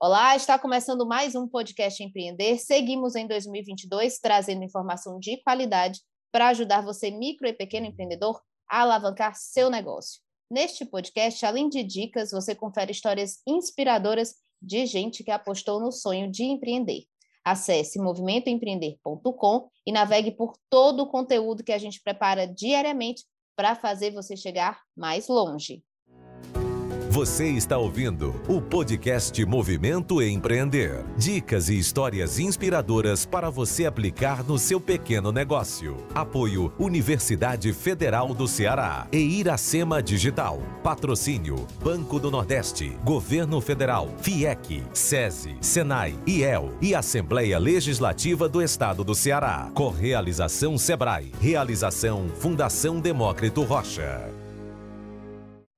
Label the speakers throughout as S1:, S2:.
S1: Olá, está começando mais um podcast Empreender. Seguimos em 2022 trazendo informação de qualidade para ajudar você, micro e pequeno empreendedor, a alavancar seu negócio. Neste podcast, além de dicas, você confere histórias inspiradoras de gente que apostou no sonho de empreender. Acesse movimentoempreender.com e navegue por todo o conteúdo que a gente prepara diariamente para fazer você chegar mais longe.
S2: Você está ouvindo o podcast Movimento Empreender. Dicas e histórias inspiradoras para você aplicar no seu pequeno negócio. Apoio Universidade Federal do Ceará e Iracema Digital. Patrocínio Banco do Nordeste, Governo Federal, FIEC, SESI, SENAI, IEL e Assembleia Legislativa do Estado do Ceará. Correalização Sebrae. Realização Fundação Demócrito Rocha.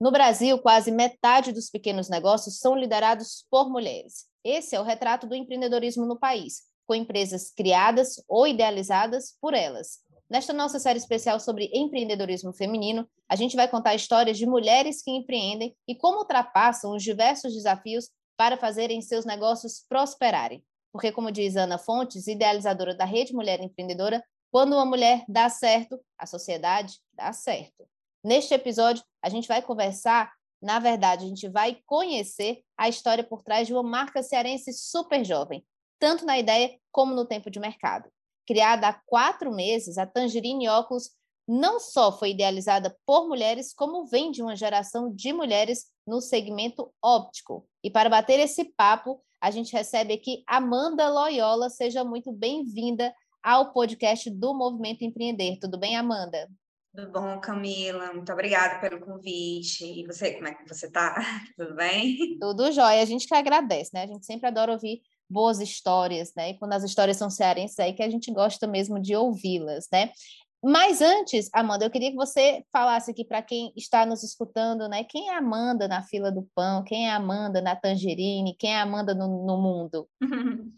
S1: No Brasil, quase metade dos pequenos negócios são liderados por mulheres. Esse é o retrato do empreendedorismo no país, com empresas criadas ou idealizadas por elas. Nesta nossa série especial sobre empreendedorismo feminino, a gente vai contar histórias de mulheres que empreendem e como ultrapassam os diversos desafios para fazerem seus negócios prosperarem. Porque, como diz Ana Fontes, idealizadora da Rede Mulher Empreendedora, quando uma mulher dá certo, a sociedade dá certo. Neste episódio, a gente vai conversar, na verdade, a gente vai conhecer a história por trás de uma marca cearense super jovem, tanto na ideia como no tempo de mercado. Criada há quatro meses, a Tangerine Óculos não só foi idealizada por mulheres, como vem de uma geração de mulheres no segmento óptico. E para bater esse papo, a gente recebe aqui Amanda Loyola. Seja muito bem-vinda ao podcast do Movimento Empreender. Tudo bem, Amanda?
S3: Tudo bom, Camila? Muito obrigada pelo convite. E você, como é que você está? Tudo bem?
S1: Tudo jóia. A gente que agradece, né? A gente sempre adora ouvir boas histórias, né? E quando as histórias são cearenses, é aí que a gente gosta mesmo de ouvi-las, né? Mas antes, Amanda, eu queria que você falasse aqui para quem está nos escutando, né? Quem é a Amanda na fila do pão? Quem é a Amanda na tangerine? Quem é a Amanda no, no mundo?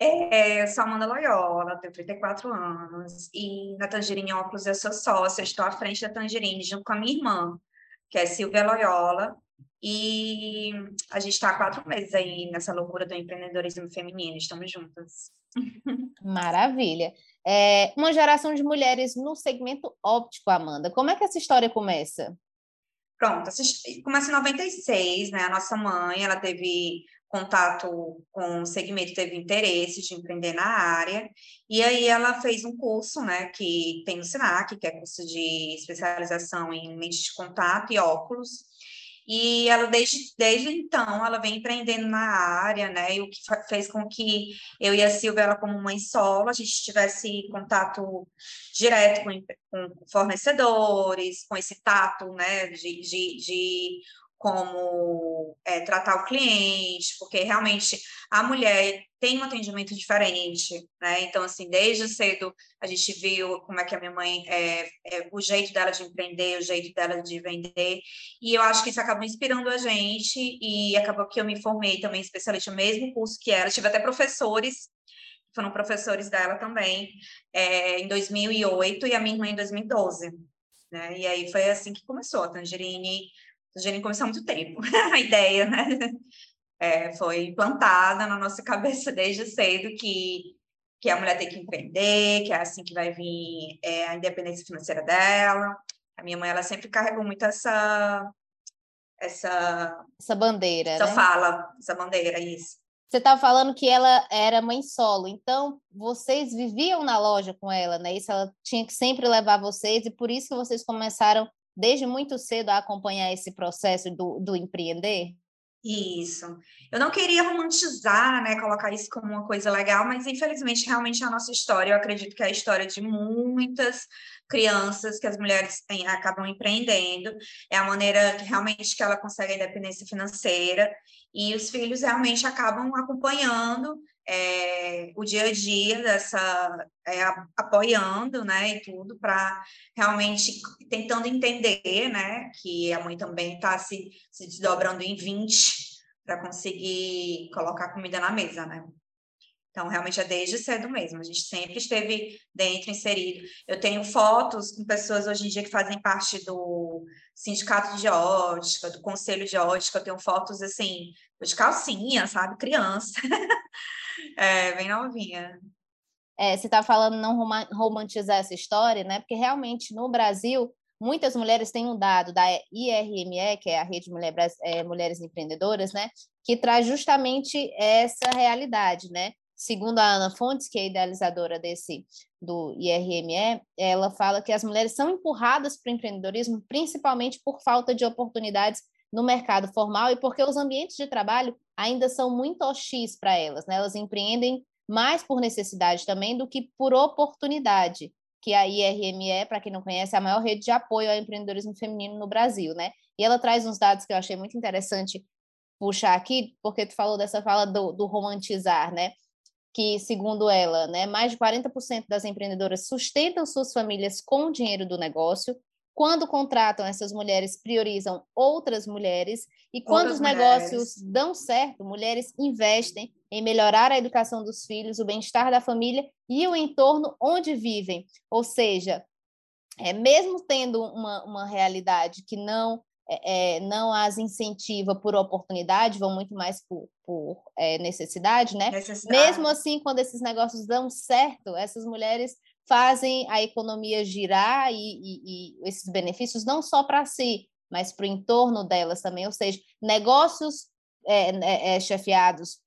S3: É, eu sou Amanda Loyola, tenho 34 anos, e na Tangerine Óculos eu sou sócia, estou à frente da Tangerine junto com a minha irmã, que é Silvia Loyola, e a gente está há quatro meses aí nessa loucura do empreendedorismo feminino, estamos juntas.
S1: Maravilha. É, uma geração de mulheres no segmento óptico, Amanda. Como é que essa história começa?
S3: Pronto, começa em 96, né? A nossa mãe, ela teve contato com o segmento, teve interesse de empreender na área, e aí ela fez um curso, né, que tem no SENAC, que é curso de especialização em lentes de contato e óculos, e ela, desde, desde então, ela vem empreendendo na área, né? E o que fez com que eu e a Silvia, ela como mãe solo, a gente tivesse contato direto com, com fornecedores, com esse tato, né? De, de, de como é, tratar o cliente, porque realmente a mulher tem um atendimento diferente, né? Então, assim, desde cedo a gente viu como é que a minha mãe, é, é, o jeito dela de empreender, o jeito dela de vender, e eu acho que isso acabou inspirando a gente, e acabou que eu me formei também especialista mesmo curso que ela, tive até professores, foram professores dela também, é, em 2008, e a minha irmã em 2012, né? E aí foi assim que começou a Tangerine, Tangerine começou há muito tempo, a ideia, né? É, foi plantada na nossa cabeça desde cedo que, que a mulher tem que empreender, que é assim que vai vir é, a independência financeira dela. A minha mãe, ela sempre carregou muito essa... Essa,
S1: essa bandeira,
S3: essa
S1: né?
S3: fala, essa bandeira, isso.
S1: Você estava falando que ela era mãe solo, então vocês viviam na loja com ela, né? Isso ela tinha que sempre levar vocês, e por isso que vocês começaram desde muito cedo a acompanhar esse processo do, do empreender?
S3: Isso. Eu não queria romantizar, né, colocar isso como uma coisa legal, mas infelizmente realmente é a nossa história. Eu acredito que é a história de muitas crianças que as mulheres têm, acabam empreendendo. É a maneira que realmente que ela consegue a independência financeira e os filhos realmente acabam acompanhando é, o dia a dia dessa é, apoiando, né, e tudo para realmente tentando entender, né, que a mãe também está se, se desdobrando em 20 para conseguir colocar comida na mesa, né? Então, realmente é desde cedo mesmo. A gente sempre esteve dentro, inserido. Eu tenho fotos com pessoas hoje em dia que fazem parte do sindicato de ótica, do conselho de ótica. Eu tenho fotos, assim, de calcinha, sabe? Criança. é, bem novinha.
S1: É, você está falando não romantizar essa história, né? Porque realmente no Brasil muitas mulheres têm um dado da IRME, que é a Rede Mulher, é, Mulheres Empreendedoras, né? Que traz justamente essa realidade, né? Segundo a Ana Fontes, que é idealizadora desse do IRME, ela fala que as mulheres são empurradas para o empreendedorismo principalmente por falta de oportunidades no mercado formal e porque os ambientes de trabalho ainda são muito hostis para elas, né? Elas empreendem mais por necessidade também do que por oportunidade, que a IRME, para quem não conhece, é a maior rede de apoio ao empreendedorismo feminino no Brasil, né? E ela traz uns dados que eu achei muito interessante puxar aqui, porque tu falou dessa fala do, do romantizar, né? que, segundo ela, né, mais de 40% das empreendedoras sustentam suas famílias com o dinheiro do negócio. Quando contratam essas mulheres, priorizam outras mulheres. E quando outras os negócios mulheres. dão certo, mulheres investem em melhorar a educação dos filhos, o bem-estar da família e o entorno onde vivem. Ou seja, é, mesmo tendo uma, uma realidade que não é, é, não as incentiva por oportunidade, vão muito mais por, por é, necessidade, né? Necessidade. Mesmo assim, quando esses negócios dão certo, essas mulheres fazem a economia girar e, e, e esses benefícios não só para si, mas para o entorno delas também, ou seja, negócios é, é, é, chefiados,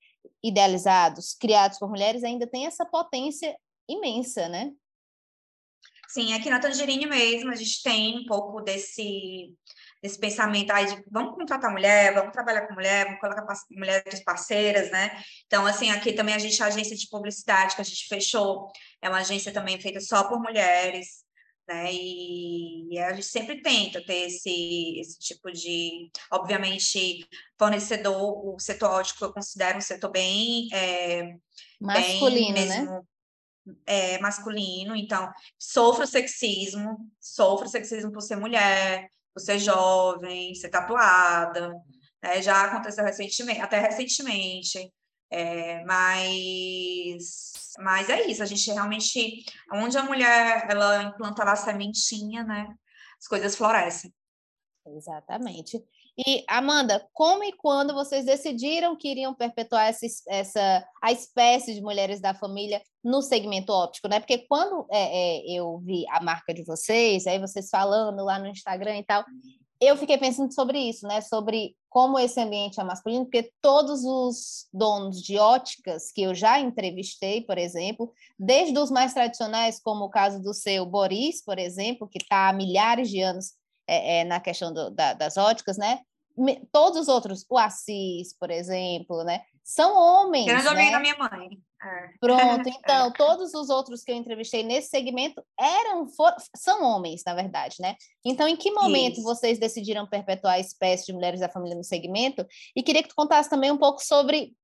S1: idealizados, criados por mulheres ainda tem essa potência imensa, né?
S3: Sim, aqui na Tangerine mesmo a gente tem um pouco desse esse pensamento aí de vamos contratar mulher, vamos trabalhar com mulher, vamos colocar mulheres parceiras, né? Então, assim, aqui também a gente, a agência de publicidade que a gente fechou, é uma agência também feita só por mulheres, né? E, e a gente sempre tenta ter esse, esse tipo de, obviamente, fornecedor, o setor ótico eu considero um setor bem... É,
S1: Masculino, bem né? mesmo, né?
S3: É, masculino, então sofro sexismo, sofro sexismo por ser mulher, você jovem, ser tatuada, né? já aconteceu recentemente, até recentemente, é, mas, mas é isso, a gente realmente, onde a mulher, ela implanta a sementinha, né, as coisas florescem.
S1: Exatamente. E, Amanda, como e quando vocês decidiram que iriam perpetuar essa, essa a espécie de mulheres da família no segmento óptico, né? Porque quando é, é, eu vi a marca de vocês, aí vocês falando lá no Instagram e tal, eu fiquei pensando sobre isso, né? Sobre como esse ambiente é masculino, porque todos os donos de óticas que eu já entrevistei, por exemplo, desde os mais tradicionais, como o caso do seu Boris, por exemplo, que está há milhares de anos é, é, na questão do, da, das óticas, né? Todos os outros, o Assis, por exemplo, né? São homens.
S3: Eu
S1: não
S3: né? da minha mãe.
S1: É. Pronto, então, é. todos os outros que eu entrevistei nesse segmento eram, for, são homens, na verdade, né? Então, em que momento Isso. vocês decidiram perpetuar a espécie de mulheres da família no segmento? E queria que tu contasse também um pouco sobre,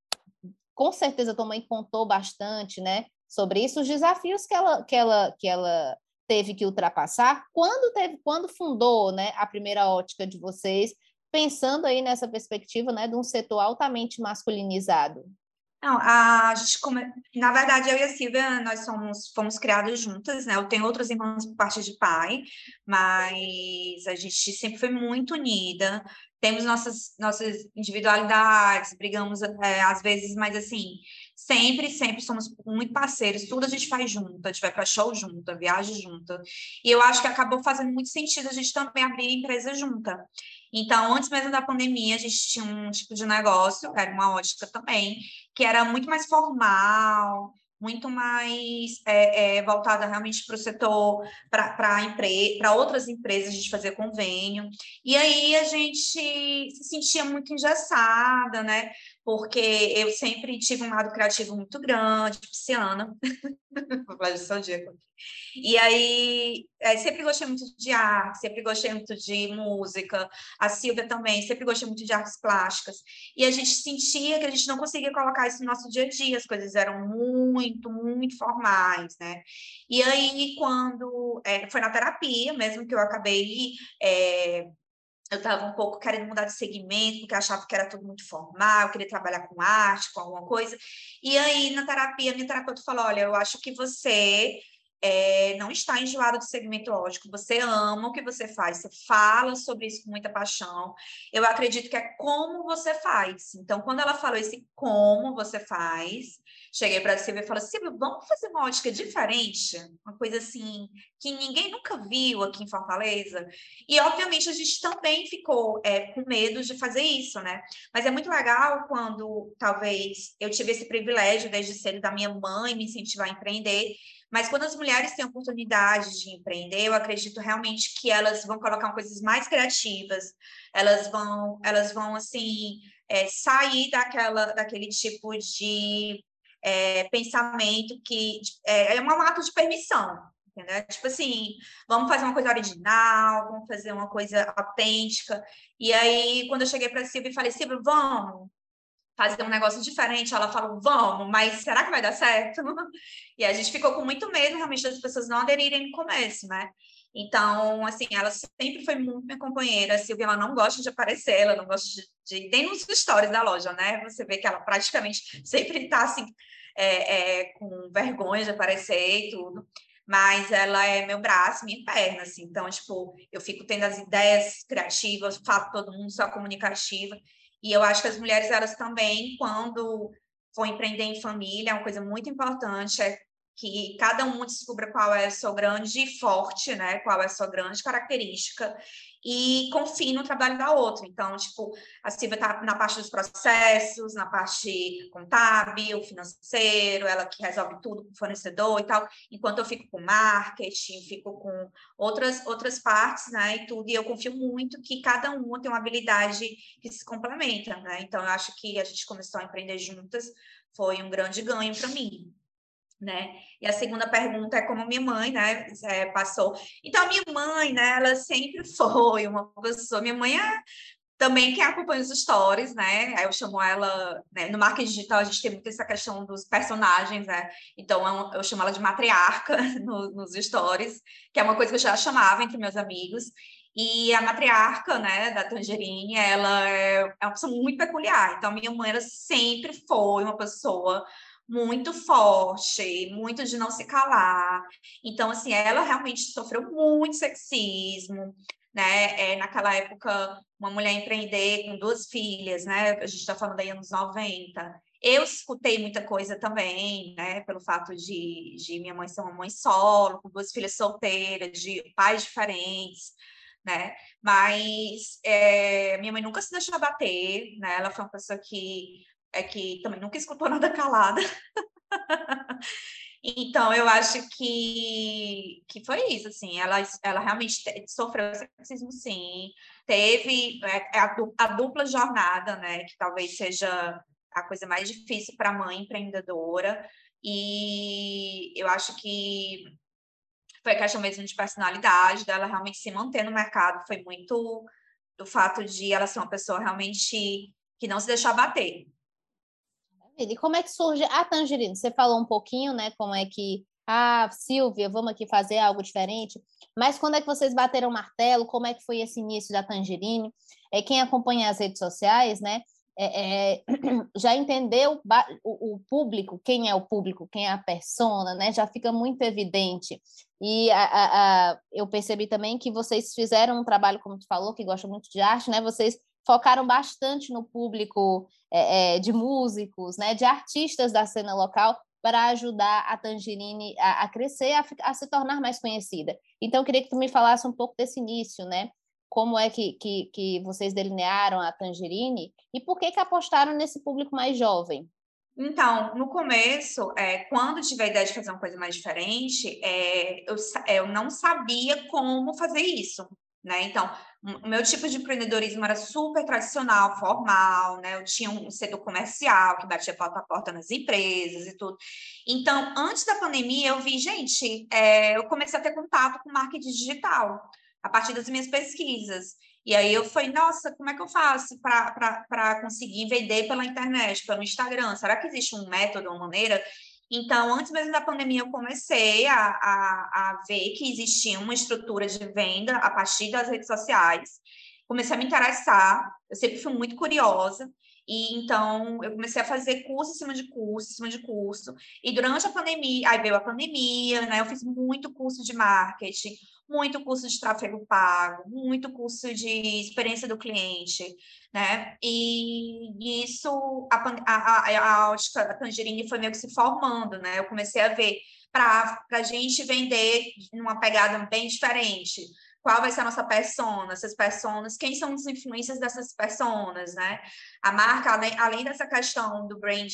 S1: com certeza tua mãe contou bastante, né? Sobre isso, os desafios que ela, que ela, que ela teve que ultrapassar quando teve, quando fundou, né, a primeira ótica de vocês, pensando aí nessa perspectiva, né, de um setor altamente masculinizado.
S3: Não, a gente come... na verdade eu e a Silvia nós somos fomos criadas juntas, né? Eu tenho outros irmãos por parte de pai, mas a gente sempre foi muito unida. Temos nossas nossas individualidades, brigamos é, às vezes, mas assim Sempre, sempre somos muito parceiros, tudo a gente faz junto, a gente vai para show junto, viaja junto. E eu acho que acabou fazendo muito sentido a gente também abrir empresa junta. Então, antes mesmo da pandemia, a gente tinha um tipo de negócio, era uma ótica também, que era muito mais formal, muito mais é, é, voltada realmente para o setor, para outras empresas, a gente fazer convênio. E aí a gente se sentia muito engessada, né? Porque eu sempre tive um lado criativo muito grande, pisciana, E aí, é, sempre gostei muito de arte, sempre gostei muito de música, a Silvia também, sempre gostei muito de artes plásticas. E a gente sentia que a gente não conseguia colocar isso no nosso dia a dia, as coisas eram muito, muito formais, né? E aí, quando é, foi na terapia mesmo que eu acabei é, eu estava um pouco querendo mudar de segmento, porque achava que era tudo muito formal, eu queria trabalhar com arte, com alguma coisa. E aí, na terapia, minha terapeuta falou: olha, eu acho que você é, não está enjoado do segmento lógico, você ama o que você faz, você fala sobre isso com muita paixão. Eu acredito que é como você faz. Então, quando ela falou esse como você faz, cheguei para a Silvia e falei: Silvia, vamos fazer uma ótica diferente? Uma coisa assim que ninguém nunca viu aqui em Fortaleza. E, obviamente, a gente também ficou é, com medo de fazer isso, né? Mas é muito legal quando, talvez, eu tive esse privilégio desde cedo da minha mãe me incentivar a empreender. Mas quando as mulheres têm oportunidade de empreender, eu acredito realmente que elas vão colocar coisas mais criativas, elas vão, elas vão assim, é, sair daquela, daquele tipo de é, pensamento que é, é um ato de permissão? Tipo assim, vamos fazer uma coisa original, vamos fazer uma coisa autêntica. E aí, quando eu cheguei para a Silvia e falei, Silvia, vamos fazer um negócio diferente, ela falou, vamos, mas será que vai dar certo? e a gente ficou com muito medo, realmente, das pessoas não aderirem no começo, né? Então, assim, ela sempre foi muito minha companheira. A Silvia, ela não gosta de aparecer, ela não gosta de... de... Nos stories da loja, né? Você vê que ela praticamente sempre está, assim, é, é, com vergonha de aparecer e tudo, mas ela é meu braço, minha perna, assim, então, tipo, eu fico tendo as ideias criativas, falo todo mundo, sou comunicativa, e eu acho que as mulheres, elas também, quando for empreender em família, é uma coisa muito importante, é que cada um descubra qual é a sua grande forte, né? Qual é a sua grande característica e confie no trabalho da outra. Então, tipo, a Silvia está na parte dos processos, na parte contábil, financeiro, ela que resolve tudo com o fornecedor e tal, enquanto eu fico com marketing, fico com outras, outras partes, né, e tudo, e eu confio muito que cada uma tem uma habilidade que se complementa, né, então eu acho que a gente começou a empreender juntas, foi um grande ganho para mim né? E a segunda pergunta é como minha mãe, né, é, passou. Então, minha mãe, né, ela sempre foi uma pessoa, minha mãe é também quem acompanha os stories, né? Eu chamo ela, né? no marketing digital a gente tem muito essa questão dos personagens, né? Então eu, eu chamo ela de matriarca no, nos stories, que é uma coisa que eu já chamava entre meus amigos. E a matriarca, né, da Tangerine, ela é, é uma pessoa muito peculiar. Então minha mãe ela sempre foi uma pessoa muito forte, muito de não se calar. Então, assim, ela realmente sofreu muito sexismo, né? É, naquela época, uma mulher empreender com duas filhas, né? A gente está falando aí anos 90. Eu escutei muita coisa também, né? Pelo fato de, de minha mãe ser uma mãe solo, com duas filhas solteiras, de pais diferentes, né? Mas é, minha mãe nunca se deixou bater, né? Ela foi uma pessoa que é que também nunca escutou nada calada. então, eu acho que, que foi isso, assim, ela, ela realmente sofreu sexismo, sim, teve é, a, a dupla jornada, né, que talvez seja a coisa mais difícil para a mãe empreendedora, e eu acho que foi questão mesmo de personalidade dela realmente se manter no mercado, foi muito do fato de ela ser uma pessoa realmente que não se deixar bater,
S1: e como é que surge a Tangerina? Você falou um pouquinho, né? Como é que, ah, Silvia, vamos aqui fazer algo diferente. Mas quando é que vocês bateram o martelo? Como é que foi esse início da Tangerine? É, quem acompanha as redes sociais, né? É, é, já entendeu o, o, público, quem é o público, quem é a persona, né? Já fica muito evidente. E a, a, a, eu percebi também que vocês fizeram um trabalho, como tu falou, que gosta muito de arte, né? Vocês focaram bastante no público é, é, de músicos, né, de artistas da cena local, para ajudar a Tangerine a, a crescer, a, a, se tornar mais conhecida. Então, eu queria que tu me falasse um pouco desse início, né? Como é que, que, que vocês delinearam a Tangerine e por que, que apostaram nesse público mais jovem?
S3: Então, no começo, é, quando tive a ideia de fazer uma coisa mais diferente, é, eu, eu não sabia como fazer isso, né? Então, o meu tipo de empreendedorismo era super tradicional, formal, né? Eu tinha um setor comercial que batia porta a porta nas empresas e tudo. Então, antes da pandemia, eu vi, gente, é, eu comecei a ter contato com marketing digital a partir das minhas pesquisas. E aí eu falei, nossa, como é que eu faço para conseguir vender pela internet, pelo Instagram? Será que existe um método, uma maneira? Então, antes mesmo da pandemia, eu comecei a, a, a ver que existia uma estrutura de venda a partir das redes sociais. comecei a me interessar, eu sempre fui muito curiosa, e então eu comecei a fazer curso em cima de curso, em cima de curso. E durante a pandemia, aí veio a pandemia, né? Eu fiz muito curso de marketing, muito curso de tráfego pago, muito curso de experiência do cliente, né? E isso, a, a, a a Tangerine foi meio que se formando, né? Eu comecei a ver para a gente vender numa pegada bem diferente qual vai ser a nossa persona, essas personas, quem são os influências dessas personas, né? A marca, além, além dessa questão do brand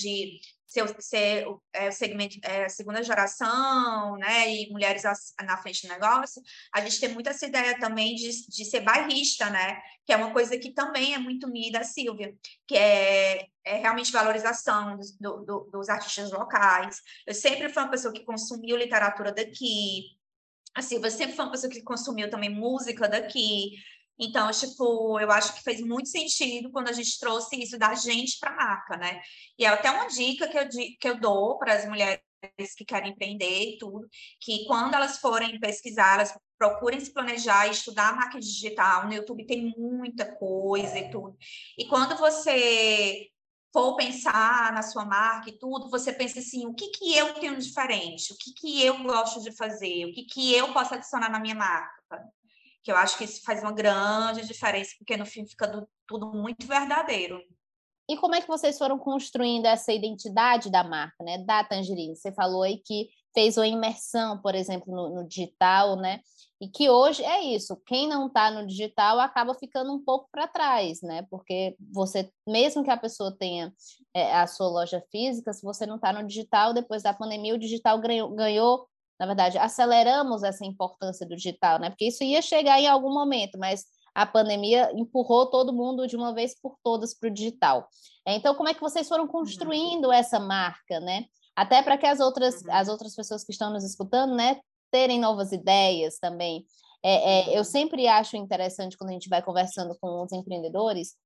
S3: ser, ser é, segmento, é, segunda geração, né, e mulheres na frente do negócio, a gente tem muito essa ideia também de, de ser bairrista, né, que é uma coisa que também é muito minha e da Silvia, que é, é realmente valorização dos, do, dos artistas locais. Eu sempre fui uma pessoa que consumiu literatura daqui, assim, você sempre foi uma pessoa que consumiu também música daqui. Então, tipo, eu acho que fez muito sentido quando a gente trouxe isso da gente para a marca, né? E é até uma dica que eu, que eu dou para as mulheres que querem empreender e tudo, que quando elas forem pesquisar, elas procurem se planejar e estudar marketing digital. No YouTube tem muita coisa e tudo. E quando você for pensar na sua marca e tudo, você pensa assim, o que, que eu tenho diferente? O que, que eu gosto de fazer? O que, que eu posso adicionar na minha marca? Que eu acho que isso faz uma grande diferença, porque no fim fica do, tudo muito verdadeiro.
S1: E como é que vocês foram construindo essa identidade da marca, né? Da Tangerine? Você falou aí que fez uma imersão, por exemplo, no, no digital, né? E que hoje é isso, quem não está no digital acaba ficando um pouco para trás, né? Porque você, mesmo que a pessoa tenha é, a sua loja física, se você não está no digital, depois da pandemia, o digital ganhou, ganhou, na verdade, aceleramos essa importância do digital, né? Porque isso ia chegar em algum momento, mas a pandemia empurrou todo mundo de uma vez por todas para o digital. Então, como é que vocês foram uhum. construindo essa marca, né? Até para que as outras, uhum. as outras pessoas que estão nos escutando, né, terem novas ideias também. É, é, eu uhum. sempre acho interessante quando a gente vai conversando com os empreendedores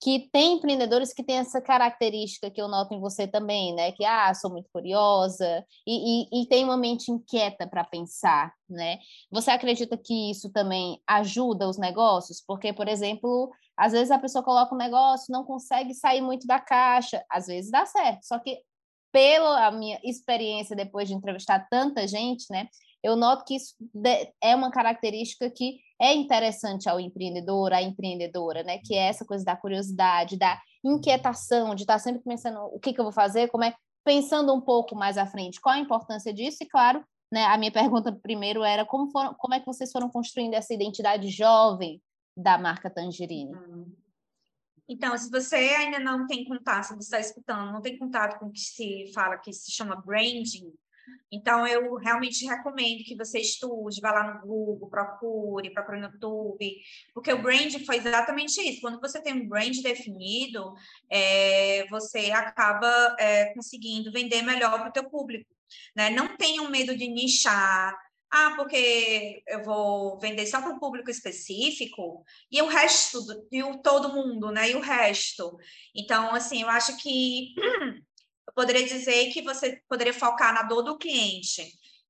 S1: que tem empreendedores que têm essa característica que eu noto em você também, né? Que ah, sou muito curiosa e, e, e tem uma mente inquieta para pensar, né? Você acredita que isso também ajuda os negócios? Porque, por exemplo, às vezes a pessoa coloca um negócio, não consegue sair muito da caixa, às vezes dá certo, só que pela minha experiência depois de entrevistar tanta gente, né? Eu noto que isso é uma característica que é interessante ao empreendedor, à empreendedora, né? Que é essa coisa da curiosidade, da inquietação, de estar sempre pensando o que, que eu vou fazer, como é pensando um pouco mais à frente, qual a importância disso, e claro, né, a minha pergunta primeiro era como, foram, como é que vocês foram construindo essa identidade jovem da marca Tangerine?
S3: Uhum. Então, se você ainda não tem contato, se você está escutando, não tem contato com o que se fala que se chama branding, então eu realmente recomendo que você estude, vá lá no Google, procure, procure no YouTube, porque o brand foi exatamente isso. Quando você tem um brand definido, é, você acaba é, conseguindo vender melhor para o teu público. Né? Não tenham medo de nichar, ah, porque eu vou vender só para um público específico e o resto, e o todo mundo, né? E o resto. Então, assim, eu acho que eu poderia dizer que você poderia focar na dor do cliente.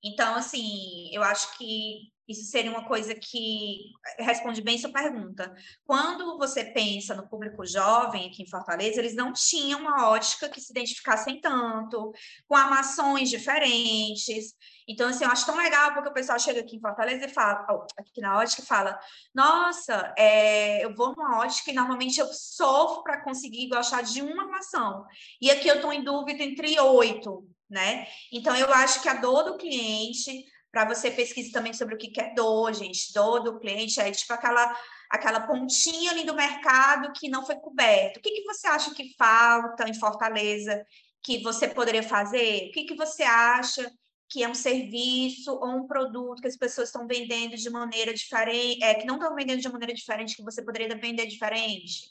S3: Então, assim, eu acho que isso seria uma coisa que responde bem sua pergunta. Quando você pensa no público jovem aqui em Fortaleza, eles não tinham uma ótica que se identificassem tanto, com armações diferentes. Então, assim, eu acho tão legal porque o pessoal chega aqui em Fortaleza e fala, aqui na ótica, e fala: Nossa, é, eu vou numa ótica e normalmente eu sofro para conseguir gostar de uma armação. E aqui eu estou em dúvida entre oito, né? Então, eu acho que a dor do cliente para você pesquisar também sobre o que é dor, gente. Dor do cliente é tipo aquela, aquela pontinha ali do mercado que não foi coberto. O que, que você acha que falta em Fortaleza que você poderia fazer? O que, que você acha que é um serviço ou um produto que as pessoas estão vendendo de maneira diferente, é, que não estão vendendo de maneira diferente, que você poderia vender diferente,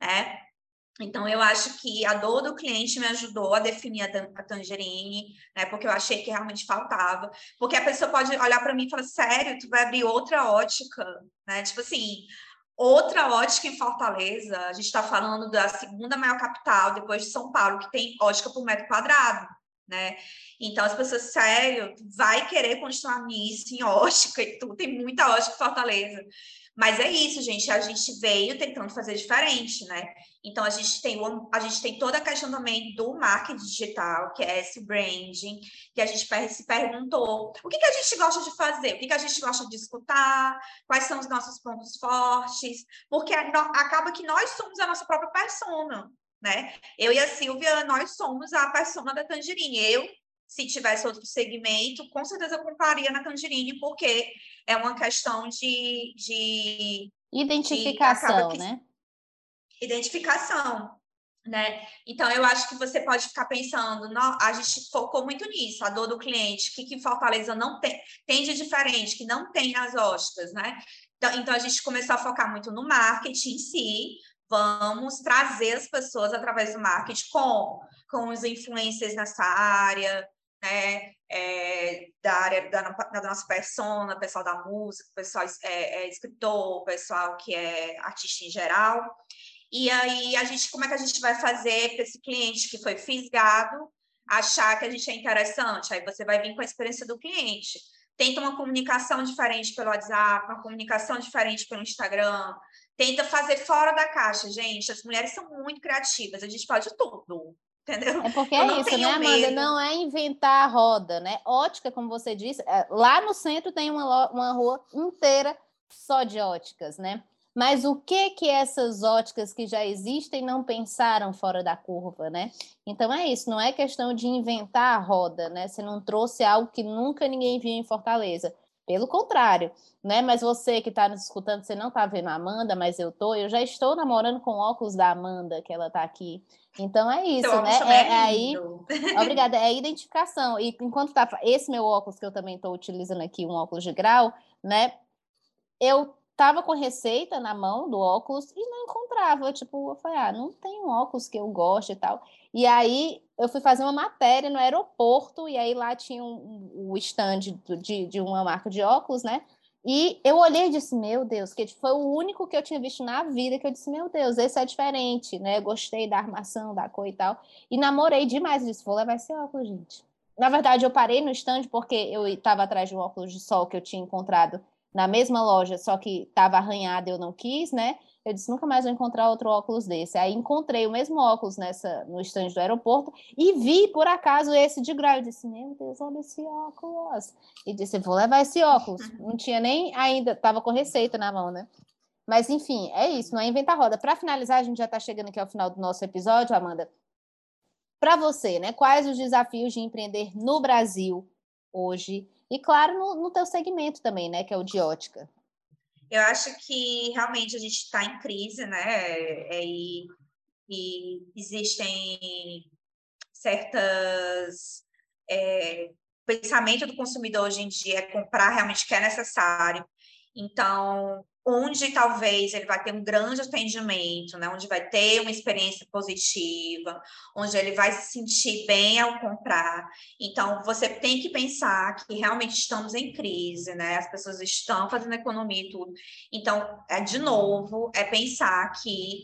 S3: né? Então, eu acho que a dor do cliente me ajudou a definir a, tangerine, né? Porque eu achei que realmente faltava. Porque a pessoa pode olhar para mim e falar, sério, tu vai abrir outra ótica, né? Tipo assim, outra ótica em Fortaleza, a gente está falando da segunda maior capital, depois de São Paulo, que tem ótica por metro quadrado, né? Então, as pessoas, sério, vai querer continuar nisso, em ótica e tudo, tem muita ótica em Fortaleza. Mas é isso, gente, a gente veio tentando fazer diferente, né? Então, a gente tem, a gente tem toda a questão também do marketing digital, que é esse branding, que a gente se perguntou o que, que a gente gosta de fazer, o que, que a gente gosta de escutar, quais são os nossos pontos fortes, porque acaba que nós somos a nossa própria persona, né? Eu e a Silvia, nós somos a persona da Tangerine. Eu, se tivesse outro segmento, com certeza compraria na Tangerine, porque é uma questão de... de
S1: Identificação, de, né?
S3: Identificação, né? Então, eu acho que você pode ficar pensando, não, a gente focou muito nisso, a dor do cliente, o que, que Fortaleza não tem, tem de diferente, que não tem nas hostas, né? Então, então, a gente começou a focar muito no marketing em si, vamos trazer as pessoas através do marketing com, com os influencers nessa área, né? É, da área da, da, nossa persona, pessoal da música, pessoal é, é, escritor, pessoal que é artista em geral. E aí, a gente, como é que a gente vai fazer para esse cliente que foi fisgado achar que a gente é interessante? Aí você vai vir com a experiência do cliente. Tenta uma comunicação diferente pelo WhatsApp, uma comunicação diferente pelo Instagram, tenta fazer fora da caixa, gente. As mulheres são muito criativas, a gente pode tudo. Entendeu?
S1: É porque é isso, né, Amanda? Medo. Não é inventar a roda, né? Ótica, como você disse, é, lá no centro tem uma, uma rua inteira só de óticas, né? Mas o que que essas óticas que já existem não pensaram fora da curva, né? Então é isso, não é questão de inventar a roda, né? Você não trouxe algo que nunca ninguém viu em Fortaleza. Pelo contrário, né? Mas você que está nos escutando, você não está vendo a Amanda, mas eu tô, eu já estou namorando com óculos da Amanda, que ela está aqui. Então é isso, né? É, é aí, obrigada, é a identificação. E enquanto tá esse meu óculos que eu também estou utilizando aqui, um óculos de grau, né? Eu tava com receita na mão do óculos e não encontrava. Tipo, eu falei, ah, não tem um óculos que eu gosto e tal. E aí eu fui fazer uma matéria no aeroporto, e aí lá tinha o um, um stand de, de uma marca de óculos, né? E eu olhei e disse, meu Deus, que foi o único que eu tinha visto na vida que eu disse, meu Deus, esse é diferente, né? gostei da armação, da cor e tal. E namorei demais, disse, vou levar esse óculos, gente. Na verdade, eu parei no stand porque eu estava atrás de um óculos de sol que eu tinha encontrado na mesma loja, só que estava arranhado, eu não quis, né? Eu disse, nunca mais vou encontrar outro óculos desse. Aí encontrei o mesmo óculos nessa, no estande do aeroporto e vi, por acaso, esse de grau. Eu disse, meu Deus, olha esse óculos. E disse, vou levar esse óculos. Não tinha nem ainda, estava com receita na mão, né? Mas, enfim, é isso, não é inventar roda. Para finalizar, a gente já está chegando aqui ao final do nosso episódio, Amanda. Para você, né? Quais os desafios de empreender no Brasil hoje? E, claro, no, no teu segmento também, né? Que é o de ótica.
S3: Eu acho que realmente a gente está em crise, né? É, e, e existem certas. É, pensamento do consumidor hoje em dia é comprar realmente o que é necessário. Então, onde talvez ele vai ter um grande atendimento, né? onde vai ter uma experiência positiva, onde ele vai se sentir bem ao comprar. Então, você tem que pensar que realmente estamos em crise, né? As pessoas estão fazendo economia e tudo. Então, é de novo, é pensar que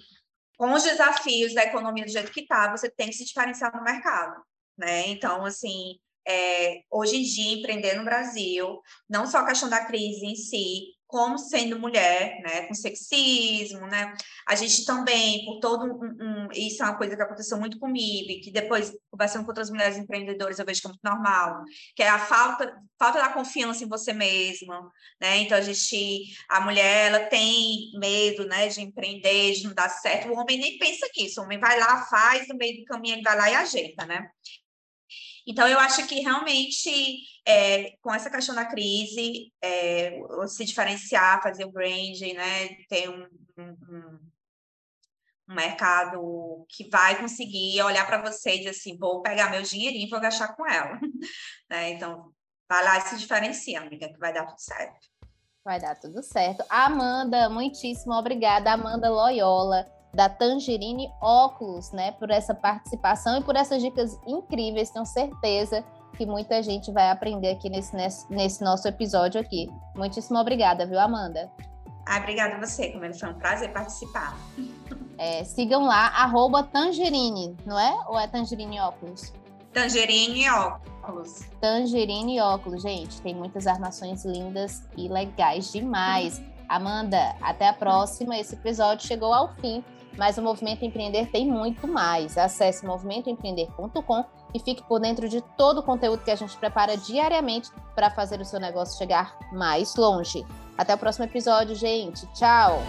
S3: com os desafios da economia do jeito que está, você tem que se diferenciar no mercado, né? Então, assim, é, hoje em dia, empreender no Brasil, não só a questão da crise em si, como sendo mulher, né, com sexismo, né, a gente também, por todo um, um, isso é uma coisa que aconteceu muito comigo, e que depois, conversando com outras mulheres empreendedoras, eu vejo que é muito normal, que é a falta, falta da confiança em você mesma, né, então a gente, a mulher, ela tem medo, né, de empreender, de não dar certo, o homem nem pensa nisso, o homem vai lá, faz, no meio do caminho ele vai lá e ajeita, né, então, eu acho que realmente, é, com essa questão da crise, é, se diferenciar, fazer o branding, né, ter um, um, um mercado que vai conseguir olhar para você e dizer assim, vou pegar meu dinheirinho e vou gastar com ela. né? Então, vai lá e se diferencia, amiga, que vai dar tudo certo.
S1: Vai dar tudo certo. Amanda, muitíssimo obrigada. Amanda Loyola da Tangerine Óculos, né, por essa participação e por essas dicas incríveis. Tenho certeza que muita gente vai aprender aqui nesse, nesse, nosso episódio aqui. Muitíssimo obrigada, viu, Amanda?
S3: Ah, obrigada a você, como foi um prazer participar.
S1: É, sigam lá, arroba Tangerine, não é? Ou é Tangerine Óculos?
S3: Tangerine óculos.
S1: Tangerine óculos, gente. Tem muitas armações lindas e legais demais. Amanda, até a próxima. Esse episódio chegou ao fim, mas o Movimento Empreender tem muito mais. Acesse movimentoempreender.com e fique por dentro de todo o conteúdo que a gente prepara diariamente para fazer o seu negócio chegar mais longe. Até o próximo episódio, gente. Tchau!